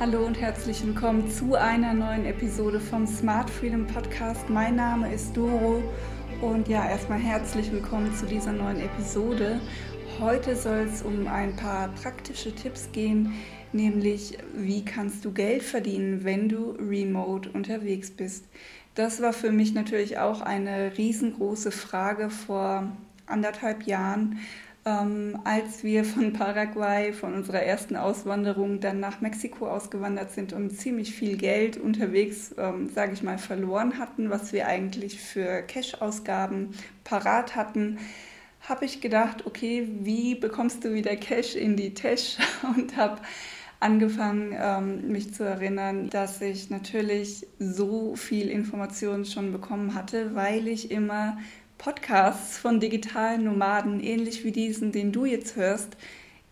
Hallo und herzlich willkommen zu einer neuen Episode vom Smart Freedom Podcast. Mein Name ist Doro und ja, erstmal herzlich willkommen zu dieser neuen Episode. Heute soll es um ein paar praktische Tipps gehen, nämlich wie kannst du Geld verdienen, wenn du remote unterwegs bist. Das war für mich natürlich auch eine riesengroße Frage vor anderthalb Jahren ähm, als wir von Paraguay, von unserer ersten Auswanderung, dann nach Mexiko ausgewandert sind und ziemlich viel Geld unterwegs, ähm, sage ich mal, verloren hatten, was wir eigentlich für Cash-Ausgaben parat hatten, habe ich gedacht, okay, wie bekommst du wieder Cash in die Tasche? Und habe angefangen, ähm, mich zu erinnern, dass ich natürlich so viel Informationen schon bekommen hatte, weil ich immer Podcasts von digitalen Nomaden, ähnlich wie diesen, den du jetzt hörst,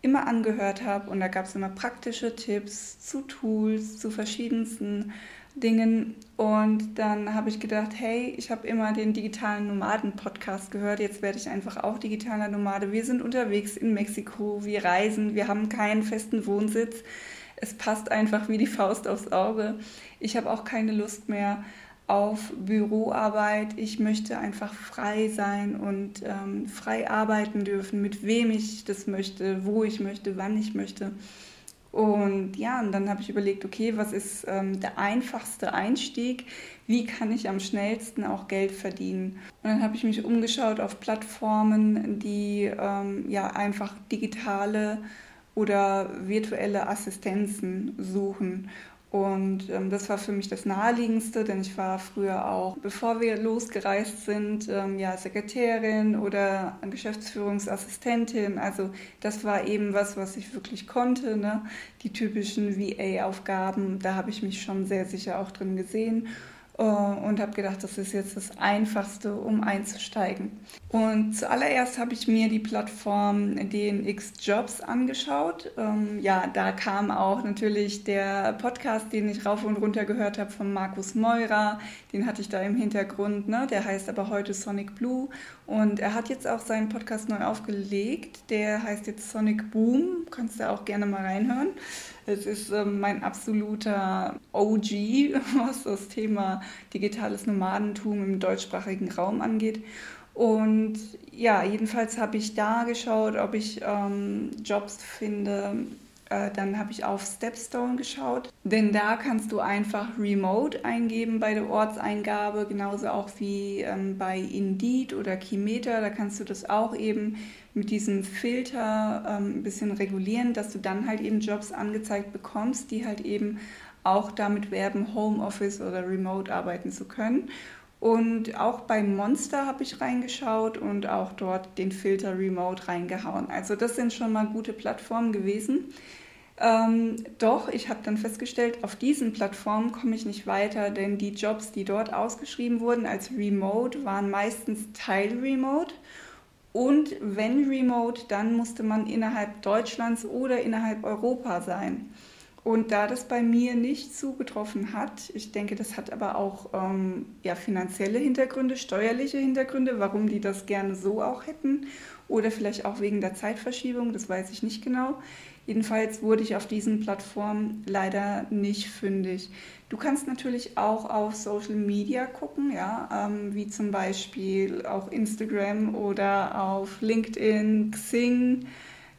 immer angehört habe. Und da gab es immer praktische Tipps zu Tools, zu verschiedensten Dingen. Und dann habe ich gedacht, hey, ich habe immer den digitalen Nomaden-Podcast gehört. Jetzt werde ich einfach auch digitaler Nomade. Wir sind unterwegs in Mexiko, wir reisen, wir haben keinen festen Wohnsitz. Es passt einfach wie die Faust aufs Auge. Ich habe auch keine Lust mehr auf Büroarbeit. Ich möchte einfach frei sein und ähm, frei arbeiten dürfen, mit wem ich das möchte, wo ich möchte, wann ich möchte. Und ja, und dann habe ich überlegt, okay, was ist ähm, der einfachste Einstieg? Wie kann ich am schnellsten auch Geld verdienen? Und dann habe ich mich umgeschaut auf Plattformen, die ähm, ja einfach digitale oder virtuelle Assistenzen suchen. Und ähm, das war für mich das Naheliegendste, denn ich war früher auch, bevor wir losgereist sind, ähm, ja, Sekretärin oder Geschäftsführungsassistentin. Also das war eben was, was ich wirklich konnte. Ne? Die typischen VA-Aufgaben, da habe ich mich schon sehr sicher auch drin gesehen. Äh, und habe gedacht, das ist jetzt das Einfachste, um einzusteigen. Und zuallererst habe ich mir die Plattform DNX Jobs angeschaut. Ähm, ja, da kam auch natürlich der Podcast, den ich rauf und runter gehört habe von Markus Meurer. Den hatte ich da im Hintergrund. Ne? Der heißt aber heute Sonic Blue. Und er hat jetzt auch seinen Podcast neu aufgelegt. Der heißt jetzt Sonic Boom. Kannst du auch gerne mal reinhören. Es ist ähm, mein absoluter OG, was das Thema digitales Nomadentum im deutschsprachigen Raum angeht. Und ja, jedenfalls habe ich da geschaut, ob ich ähm, Jobs finde. Äh, dann habe ich auf Stepstone geschaut, denn da kannst du einfach Remote eingeben bei der Ortseingabe, genauso auch wie ähm, bei Indeed oder Keymeter. Da kannst du das auch eben mit diesem Filter ähm, ein bisschen regulieren, dass du dann halt eben Jobs angezeigt bekommst, die halt eben auch damit werben, Homeoffice oder Remote arbeiten zu können. Und auch bei Monster habe ich reingeschaut und auch dort den Filter Remote reingehauen. Also das sind schon mal gute Plattformen gewesen. Ähm, doch, ich habe dann festgestellt, auf diesen Plattformen komme ich nicht weiter, denn die Jobs, die dort ausgeschrieben wurden als Remote, waren meistens Teil-Remote. Und wenn Remote, dann musste man innerhalb Deutschlands oder innerhalb Europa sein. Und da das bei mir nicht zugetroffen hat, ich denke, das hat aber auch ähm, ja, finanzielle Hintergründe, steuerliche Hintergründe, warum die das gerne so auch hätten oder vielleicht auch wegen der Zeitverschiebung, das weiß ich nicht genau. Jedenfalls wurde ich auf diesen Plattformen leider nicht fündig. Du kannst natürlich auch auf Social Media gucken, ja, ähm, wie zum Beispiel auch Instagram oder auf LinkedIn, Xing,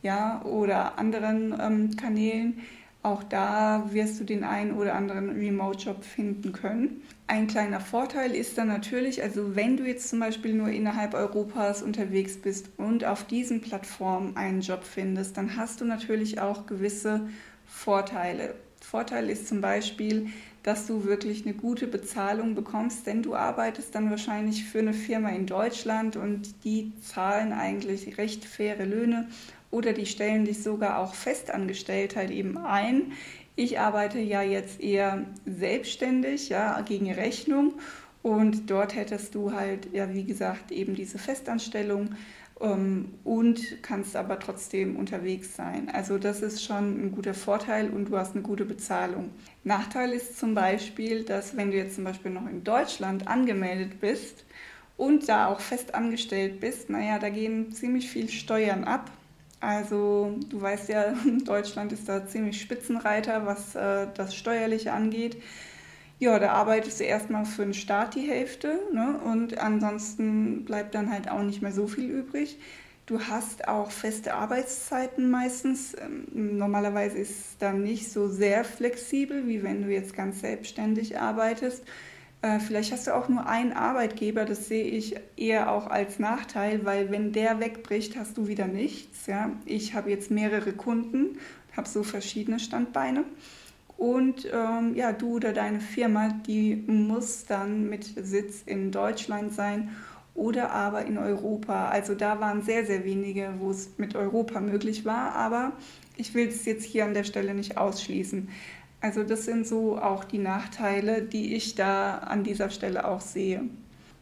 ja, oder anderen ähm, Kanälen auch da wirst du den einen oder anderen Remote-Job finden können. Ein kleiner Vorteil ist dann natürlich, also wenn du jetzt zum Beispiel nur innerhalb Europas unterwegs bist und auf diesen Plattformen einen Job findest, dann hast du natürlich auch gewisse Vorteile. Vorteil ist zum Beispiel, dass du wirklich eine gute Bezahlung bekommst, denn du arbeitest dann wahrscheinlich für eine Firma in Deutschland und die zahlen eigentlich recht faire Löhne oder die stellen dich sogar auch festangestellt halt eben ein Ich arbeite ja jetzt eher selbstständig, ja, gegen Rechnung. Und dort hättest du halt, ja, wie gesagt, eben diese Festanstellung und kannst aber trotzdem unterwegs sein. Also das ist schon ein guter Vorteil und du hast eine gute Bezahlung. Nachteil ist zum Beispiel, dass wenn du jetzt zum Beispiel noch in Deutschland angemeldet bist und da auch fest angestellt bist, naja, da gehen ziemlich viel Steuern ab. Also du weißt ja, Deutschland ist da ziemlich Spitzenreiter, was äh, das Steuerliche angeht. Ja, da arbeitest du erstmal für den Staat die Hälfte ne? und ansonsten bleibt dann halt auch nicht mehr so viel übrig. Du hast auch feste Arbeitszeiten meistens. Ähm, normalerweise ist es dann nicht so sehr flexibel, wie wenn du jetzt ganz selbstständig arbeitest. Äh, vielleicht hast du auch nur einen Arbeitgeber, das sehe ich eher auch als Nachteil, weil wenn der wegbricht, hast du wieder nichts. Ja? Ich habe jetzt mehrere Kunden, habe so verschiedene Standbeine. Und ähm, ja, du oder deine Firma, die muss dann mit Sitz in Deutschland sein oder aber in Europa. Also da waren sehr, sehr wenige, wo es mit Europa möglich war, aber ich will es jetzt hier an der Stelle nicht ausschließen. Also das sind so auch die Nachteile, die ich da an dieser Stelle auch sehe.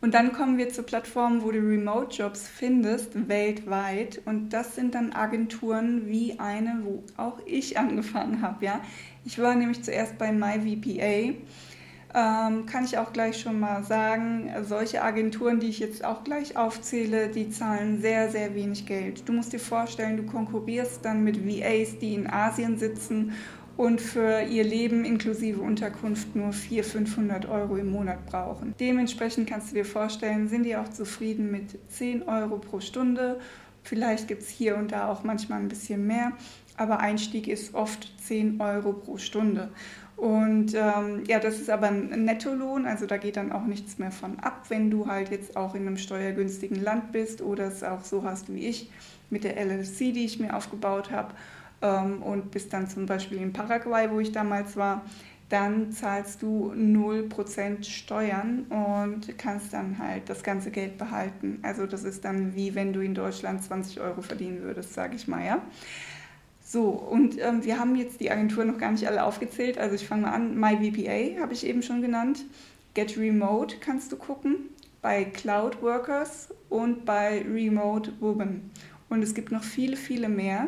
Und dann kommen wir zu Plattformen, wo du Remote-Jobs findest, weltweit. Und das sind dann Agenturen wie eine, wo auch ich angefangen habe. Ja? Ich war nämlich zuerst bei MyVPA. Ähm, kann ich auch gleich schon mal sagen, solche Agenturen, die ich jetzt auch gleich aufzähle, die zahlen sehr, sehr wenig Geld. Du musst dir vorstellen, du konkurrierst dann mit VAs, die in Asien sitzen und für ihr Leben inklusive Unterkunft nur 400, 500 Euro im Monat brauchen. Dementsprechend kannst du dir vorstellen, sind die auch zufrieden mit 10 Euro pro Stunde. Vielleicht gibt es hier und da auch manchmal ein bisschen mehr, aber Einstieg ist oft 10 Euro pro Stunde. Und ähm, ja, das ist aber ein Nettolohn, also da geht dann auch nichts mehr von ab, wenn du halt jetzt auch in einem steuergünstigen Land bist oder es auch so hast wie ich mit der LLC, die ich mir aufgebaut habe und bist dann zum Beispiel in Paraguay, wo ich damals war, dann zahlst du 0% Steuern und kannst dann halt das ganze Geld behalten. Also das ist dann wie wenn du in Deutschland 20 Euro verdienen würdest, sage ich mal, ja. So, und ähm, wir haben jetzt die Agentur noch gar nicht alle aufgezählt. Also ich fange mal an. MyVPA habe ich eben schon genannt. Get Remote kannst du gucken. Bei Cloud Workers und bei Remote Woman. Und es gibt noch viele, viele mehr.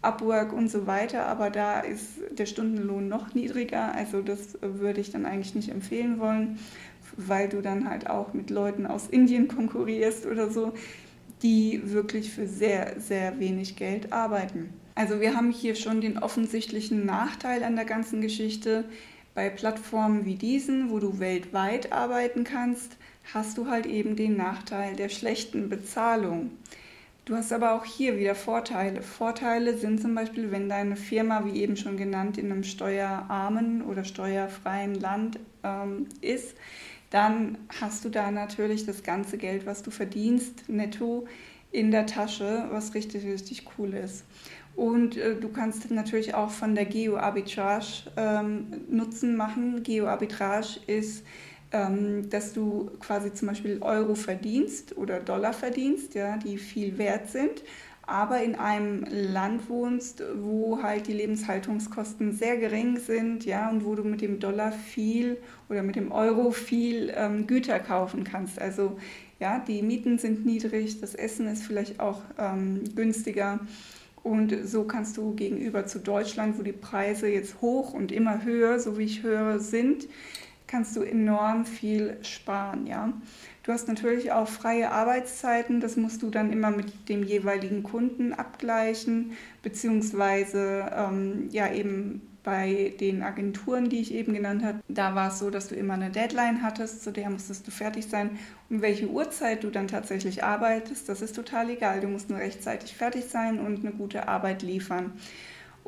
Upwork und so weiter, aber da ist der Stundenlohn noch niedriger. Also das würde ich dann eigentlich nicht empfehlen wollen, weil du dann halt auch mit Leuten aus Indien konkurrierst oder so, die wirklich für sehr, sehr wenig Geld arbeiten. Also wir haben hier schon den offensichtlichen Nachteil an der ganzen Geschichte. Bei Plattformen wie diesen, wo du weltweit arbeiten kannst, hast du halt eben den Nachteil der schlechten Bezahlung. Du hast aber auch hier wieder Vorteile. Vorteile sind zum Beispiel, wenn deine Firma, wie eben schon genannt, in einem steuerarmen oder steuerfreien Land ähm, ist, dann hast du da natürlich das ganze Geld, was du verdienst, netto in der Tasche, was richtig, richtig cool ist. Und äh, du kannst natürlich auch von der Geo-Arbitrage ähm, Nutzen machen. Geo-Arbitrage ist dass du quasi zum Beispiel Euro verdienst oder Dollar verdienst, ja, die viel wert sind, aber in einem Land wohnst, wo halt die Lebenshaltungskosten sehr gering sind, ja, und wo du mit dem Dollar viel oder mit dem Euro viel ähm, Güter kaufen kannst. Also ja, die Mieten sind niedrig, das Essen ist vielleicht auch ähm, günstiger. Und so kannst du gegenüber zu Deutschland, wo die Preise jetzt hoch und immer höher, so wie ich höre, sind, kannst du enorm viel sparen, ja. Du hast natürlich auch freie Arbeitszeiten, das musst du dann immer mit dem jeweiligen Kunden abgleichen, beziehungsweise ähm, ja eben bei den Agenturen, die ich eben genannt habe, da war es so, dass du immer eine Deadline hattest, zu der musstest du fertig sein. Um welche Uhrzeit du dann tatsächlich arbeitest, das ist total egal. Du musst nur rechtzeitig fertig sein und eine gute Arbeit liefern.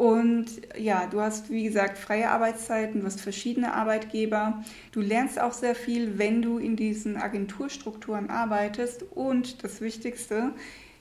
Und ja, du hast, wie gesagt, freie Arbeitszeiten, du hast verschiedene Arbeitgeber. Du lernst auch sehr viel, wenn du in diesen Agenturstrukturen arbeitest. Und das Wichtigste,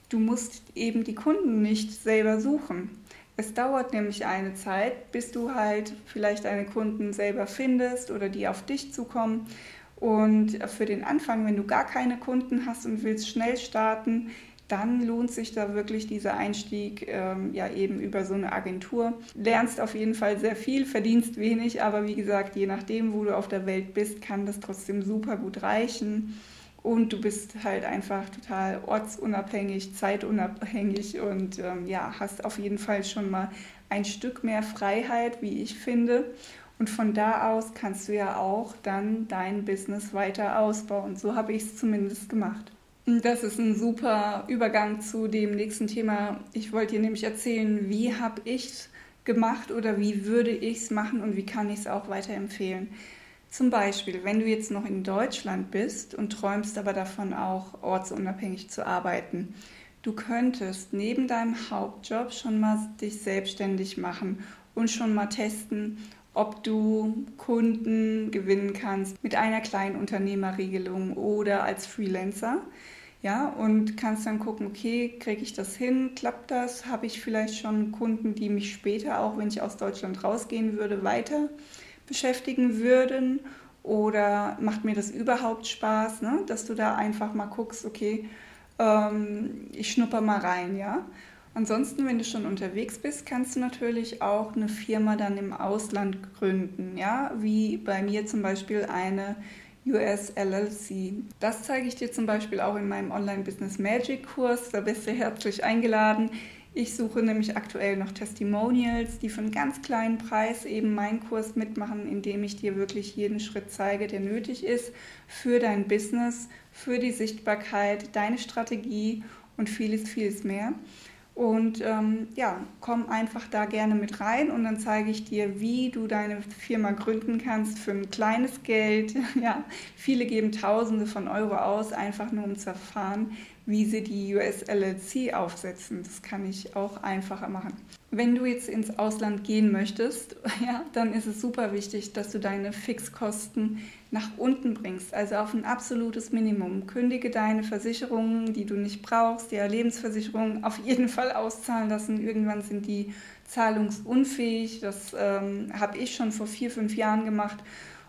du musst eben die Kunden nicht selber suchen. Es dauert nämlich eine Zeit, bis du halt vielleicht deine Kunden selber findest oder die auf dich zukommen. Und für den Anfang, wenn du gar keine Kunden hast und willst schnell starten, dann lohnt sich da wirklich dieser Einstieg ähm, ja eben über so eine Agentur. Lernst auf jeden Fall sehr viel, verdienst wenig, aber wie gesagt, je nachdem, wo du auf der Welt bist, kann das trotzdem super gut reichen. Und du bist halt einfach total ortsunabhängig, zeitunabhängig und ähm, ja, hast auf jeden Fall schon mal ein Stück mehr Freiheit, wie ich finde. Und von da aus kannst du ja auch dann dein Business weiter ausbauen. So habe ich es zumindest gemacht. Das ist ein super Übergang zu dem nächsten Thema. Ich wollte dir nämlich erzählen, wie habe ich es gemacht oder wie würde ich es machen und wie kann ich es auch weiterempfehlen. Zum Beispiel, wenn du jetzt noch in Deutschland bist und träumst aber davon auch ortsunabhängig zu arbeiten. Du könntest neben deinem Hauptjob schon mal dich selbstständig machen und schon mal testen, ob du Kunden gewinnen kannst mit einer kleinen Unternehmerregelung oder als Freelancer. Ja, und kannst dann gucken, okay, kriege ich das hin, klappt das, habe ich vielleicht schon Kunden, die mich später, auch wenn ich aus Deutschland rausgehen würde, weiter beschäftigen würden oder macht mir das überhaupt Spaß, ne? dass du da einfach mal guckst, okay, ähm, ich schnupper mal rein, ja. Ansonsten, wenn du schon unterwegs bist, kannst du natürlich auch eine Firma dann im Ausland gründen, ja, wie bei mir zum Beispiel eine US LLC. Das zeige ich dir zum Beispiel auch in meinem Online Business Magic Kurs. Da bist du herzlich eingeladen. Ich suche nämlich aktuell noch Testimonials, die für einen ganz kleinen Preis eben meinen Kurs mitmachen, indem ich dir wirklich jeden Schritt zeige, der nötig ist für dein Business, für die Sichtbarkeit, deine Strategie und vieles, vieles mehr. Und ähm, ja, komm einfach da gerne mit rein und dann zeige ich dir, wie du deine Firma gründen kannst für ein kleines Geld. ja, viele geben Tausende von Euro aus, einfach nur um zu erfahren, wie sie die US LLC aufsetzen. Das kann ich auch einfacher machen. Wenn du jetzt ins Ausland gehen möchtest, ja, dann ist es super wichtig, dass du deine Fixkosten nach unten bringst, also auf ein absolutes Minimum. Kündige deine Versicherungen, die du nicht brauchst, die Lebensversicherungen auf jeden Fall auszahlen lassen. Irgendwann sind die zahlungsunfähig. Das ähm, habe ich schon vor vier, fünf Jahren gemacht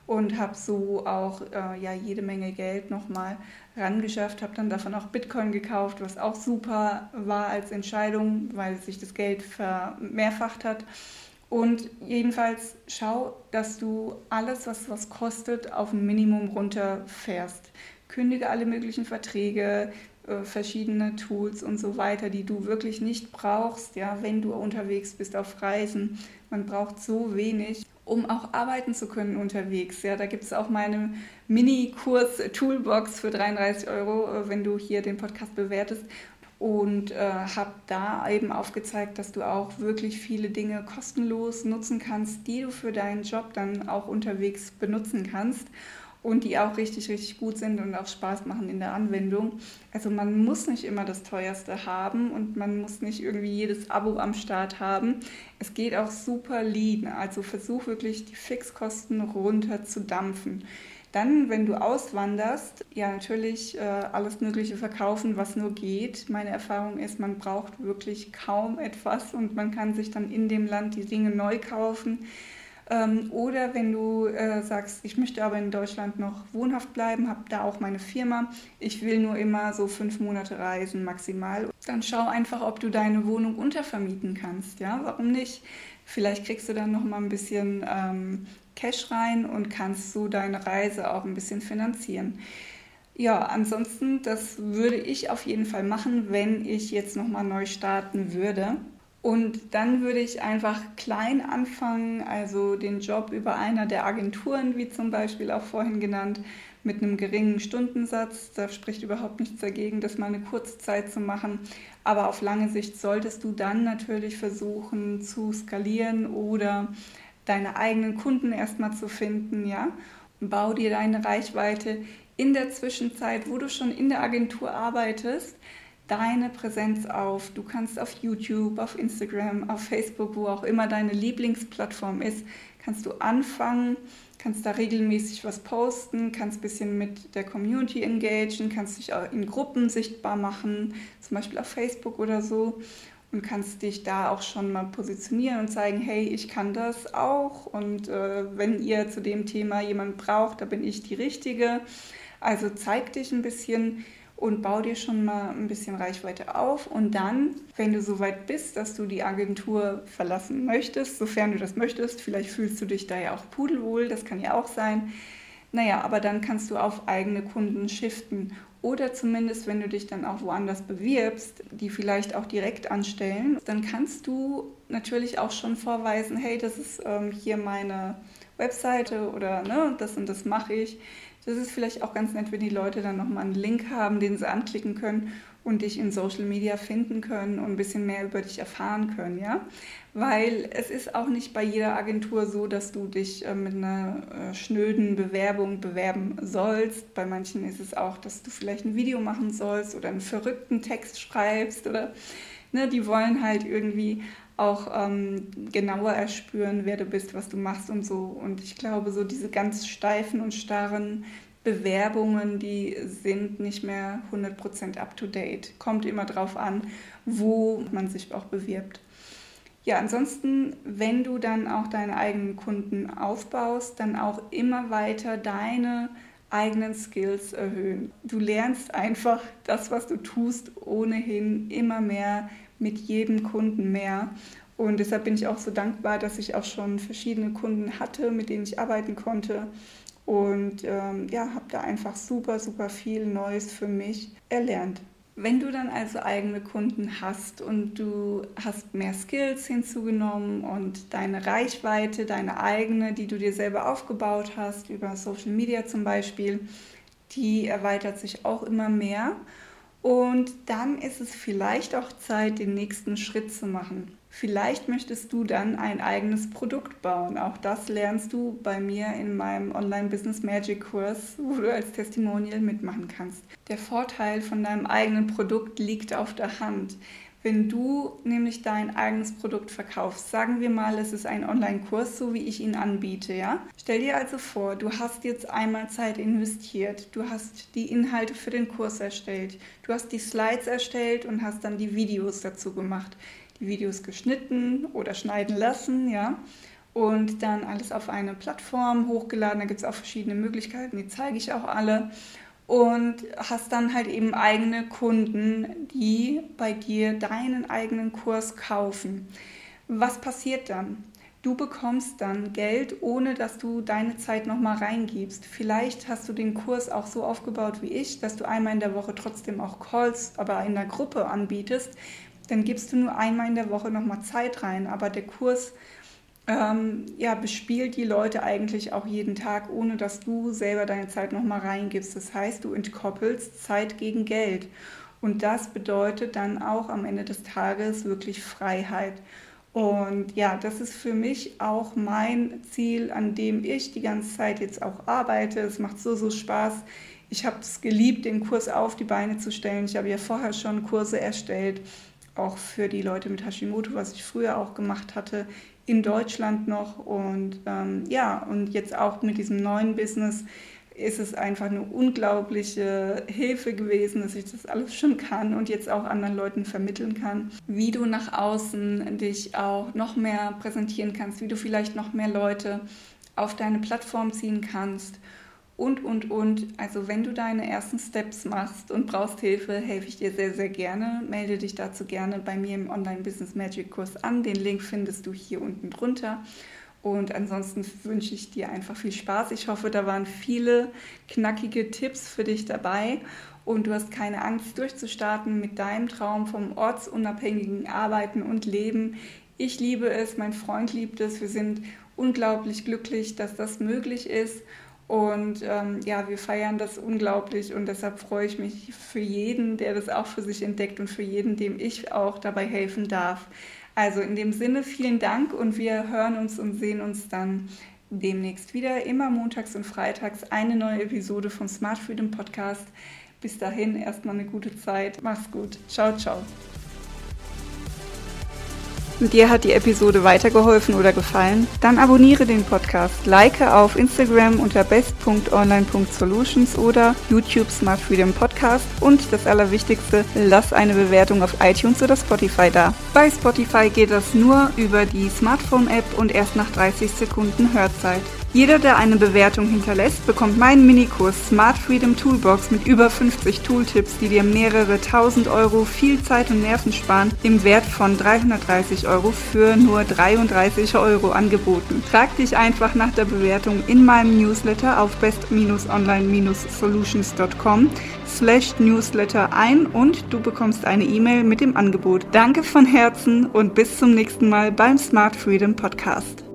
und habe so auch äh, ja, jede Menge Geld nochmal rangeschafft, habe dann davon auch Bitcoin gekauft, was auch super war als Entscheidung, weil sich das Geld vermehrfacht hat. Und jedenfalls schau, dass du alles, was was kostet, auf ein Minimum runterfährst. Kündige alle möglichen Verträge, äh, verschiedene Tools und so weiter, die du wirklich nicht brauchst, ja, wenn du unterwegs bist auf Reisen. Man braucht so wenig um auch arbeiten zu können unterwegs. Ja, da gibt es auch meine Mini-Kurs-Toolbox für 33 Euro, äh, wenn du hier den Podcast bewertest. Und äh, habe da eben aufgezeigt, dass du auch wirklich viele Dinge kostenlos nutzen kannst, die du für deinen Job dann auch unterwegs benutzen kannst und die auch richtig, richtig gut sind und auch Spaß machen in der Anwendung. Also man muss nicht immer das teuerste haben und man muss nicht irgendwie jedes Abo am Start haben. Es geht auch super lean, also versuch wirklich die Fixkosten runter zu dampfen. Dann, wenn du auswanderst, ja natürlich äh, alles Mögliche verkaufen, was nur geht. Meine Erfahrung ist, man braucht wirklich kaum etwas und man kann sich dann in dem Land die Dinge neu kaufen. Ähm, oder wenn du äh, sagst, ich möchte aber in Deutschland noch wohnhaft bleiben, habe da auch meine Firma, ich will nur immer so fünf Monate reisen maximal, dann schau einfach, ob du deine Wohnung untervermieten kannst. Ja, warum nicht? Vielleicht kriegst du dann noch mal ein bisschen ähm, Cash rein und kannst so deine Reise auch ein bisschen finanzieren. Ja, ansonsten, das würde ich auf jeden Fall machen, wenn ich jetzt noch mal neu starten würde. Und dann würde ich einfach klein anfangen, also den Job über einer der Agenturen, wie zum Beispiel auch vorhin genannt, mit einem geringen Stundensatz. Da spricht überhaupt nichts dagegen, das mal eine kurze Zeit zu machen. Aber auf lange Sicht solltest du dann natürlich versuchen zu skalieren oder deine eigenen Kunden erstmal zu finden, ja. Bau dir deine Reichweite in der Zwischenzeit, wo du schon in der Agentur arbeitest deine Präsenz auf. Du kannst auf YouTube, auf Instagram, auf Facebook, wo auch immer deine Lieblingsplattform ist, kannst du anfangen, kannst da regelmäßig was posten, kannst ein bisschen mit der Community engagieren, kannst dich auch in Gruppen sichtbar machen, zum Beispiel auf Facebook oder so und kannst dich da auch schon mal positionieren und zeigen, hey, ich kann das auch und äh, wenn ihr zu dem Thema jemand braucht, da bin ich die Richtige. Also zeig dich ein bisschen und bau dir schon mal ein bisschen Reichweite auf. Und dann, wenn du so weit bist, dass du die Agentur verlassen möchtest, sofern du das möchtest, vielleicht fühlst du dich da ja auch pudelwohl, das kann ja auch sein. Naja, aber dann kannst du auf eigene Kunden shiften. Oder zumindest, wenn du dich dann auch woanders bewirbst, die vielleicht auch direkt anstellen, dann kannst du natürlich auch schon vorweisen, hey, das ist ähm, hier meine Webseite oder ne, das und das mache ich. Das ist vielleicht auch ganz nett, wenn die Leute dann nochmal einen Link haben, den sie anklicken können und dich in Social Media finden können und ein bisschen mehr über dich erfahren können, ja? Weil es ist auch nicht bei jeder Agentur so, dass du dich äh, mit einer äh, schnöden Bewerbung bewerben sollst. Bei manchen ist es auch, dass du vielleicht ein Video machen sollst oder einen verrückten Text schreibst oder ne, die wollen halt irgendwie auch ähm, genauer erspüren, wer du bist, was du machst und so. Und ich glaube, so diese ganz steifen und starren Bewerbungen, die sind nicht mehr 100% up-to-date. Kommt immer drauf an, wo man sich auch bewirbt. Ja, ansonsten, wenn du dann auch deine eigenen Kunden aufbaust, dann auch immer weiter deine eigenen Skills erhöhen. Du lernst einfach das, was du tust, ohnehin immer mehr mit jedem Kunden mehr. Und deshalb bin ich auch so dankbar, dass ich auch schon verschiedene Kunden hatte, mit denen ich arbeiten konnte. Und ähm, ja, habe da einfach super, super viel Neues für mich erlernt. Wenn du dann also eigene Kunden hast und du hast mehr Skills hinzugenommen und deine Reichweite, deine eigene, die du dir selber aufgebaut hast, über Social Media zum Beispiel, die erweitert sich auch immer mehr. Und dann ist es vielleicht auch Zeit, den nächsten Schritt zu machen. Vielleicht möchtest du dann ein eigenes Produkt bauen. Auch das lernst du bei mir in meinem Online Business Magic Kurs, wo du als Testimonial mitmachen kannst. Der Vorteil von deinem eigenen Produkt liegt auf der Hand. Wenn du nämlich dein eigenes Produkt verkaufst, sagen wir mal, es ist ein Online-Kurs, so wie ich ihn anbiete, ja? Stell dir also vor, du hast jetzt einmal Zeit investiert, du hast die Inhalte für den Kurs erstellt, du hast die Slides erstellt und hast dann die Videos dazu gemacht, die Videos geschnitten oder schneiden lassen, ja? Und dann alles auf eine Plattform hochgeladen, da gibt es auch verschiedene Möglichkeiten, die zeige ich auch alle und hast dann halt eben eigene Kunden, die bei dir deinen eigenen Kurs kaufen. Was passiert dann? Du bekommst dann Geld, ohne dass du deine Zeit nochmal reingibst. Vielleicht hast du den Kurs auch so aufgebaut wie ich, dass du einmal in der Woche trotzdem auch Calls, aber in der Gruppe anbietest. Dann gibst du nur einmal in der Woche nochmal Zeit rein. Aber der Kurs ähm, ja, bespielt die Leute eigentlich auch jeden Tag, ohne dass du selber deine Zeit nochmal reingibst. Das heißt, du entkoppelst Zeit gegen Geld. Und das bedeutet dann auch am Ende des Tages wirklich Freiheit. Und ja, das ist für mich auch mein Ziel, an dem ich die ganze Zeit jetzt auch arbeite. Es macht so, so Spaß. Ich habe es geliebt, den Kurs auf die Beine zu stellen. Ich habe ja vorher schon Kurse erstellt, auch für die Leute mit Hashimoto, was ich früher auch gemacht hatte in Deutschland noch. Und ähm, ja, und jetzt auch mit diesem neuen Business ist es einfach eine unglaubliche Hilfe gewesen, dass ich das alles schon kann und jetzt auch anderen Leuten vermitteln kann, wie du nach außen dich auch noch mehr präsentieren kannst, wie du vielleicht noch mehr Leute auf deine Plattform ziehen kannst und, und, und. Also wenn du deine ersten Steps machst und brauchst Hilfe, helfe ich dir sehr, sehr gerne. Melde dich dazu gerne bei mir im Online Business Magic Kurs an. Den Link findest du hier unten drunter. Und ansonsten wünsche ich dir einfach viel Spaß. Ich hoffe, da waren viele knackige Tipps für dich dabei und du hast keine Angst durchzustarten mit deinem Traum vom ortsunabhängigen Arbeiten und Leben. Ich liebe es, mein Freund liebt es. Wir sind unglaublich glücklich, dass das möglich ist. Und ähm, ja, wir feiern das unglaublich und deshalb freue ich mich für jeden, der das auch für sich entdeckt und für jeden, dem ich auch dabei helfen darf. Also in dem Sinne vielen Dank und wir hören uns und sehen uns dann demnächst wieder, immer montags und freitags eine neue Episode vom Smart Freedom Podcast. Bis dahin erstmal eine gute Zeit. Mach's gut. Ciao, ciao. Dir hat die Episode weitergeholfen oder gefallen? Dann abonniere den Podcast, like auf Instagram unter best.online.solutions oder YouTube Smart Freedom Podcast und das Allerwichtigste, lass eine Bewertung auf iTunes oder Spotify da. Bei Spotify geht das nur über die Smartphone-App und erst nach 30 Sekunden Hörzeit. Jeder, der eine Bewertung hinterlässt, bekommt meinen Minikurs Smart Freedom Toolbox mit über 50 Tooltips, die dir mehrere tausend Euro viel Zeit und Nerven sparen, im Wert von 330 Euro für nur 33 Euro angeboten. Trag dich einfach nach der Bewertung in meinem Newsletter auf best-online-solutions.com slash newsletter ein und du bekommst eine E-Mail mit dem Angebot. Danke von Herzen und bis zum nächsten Mal beim Smart Freedom Podcast.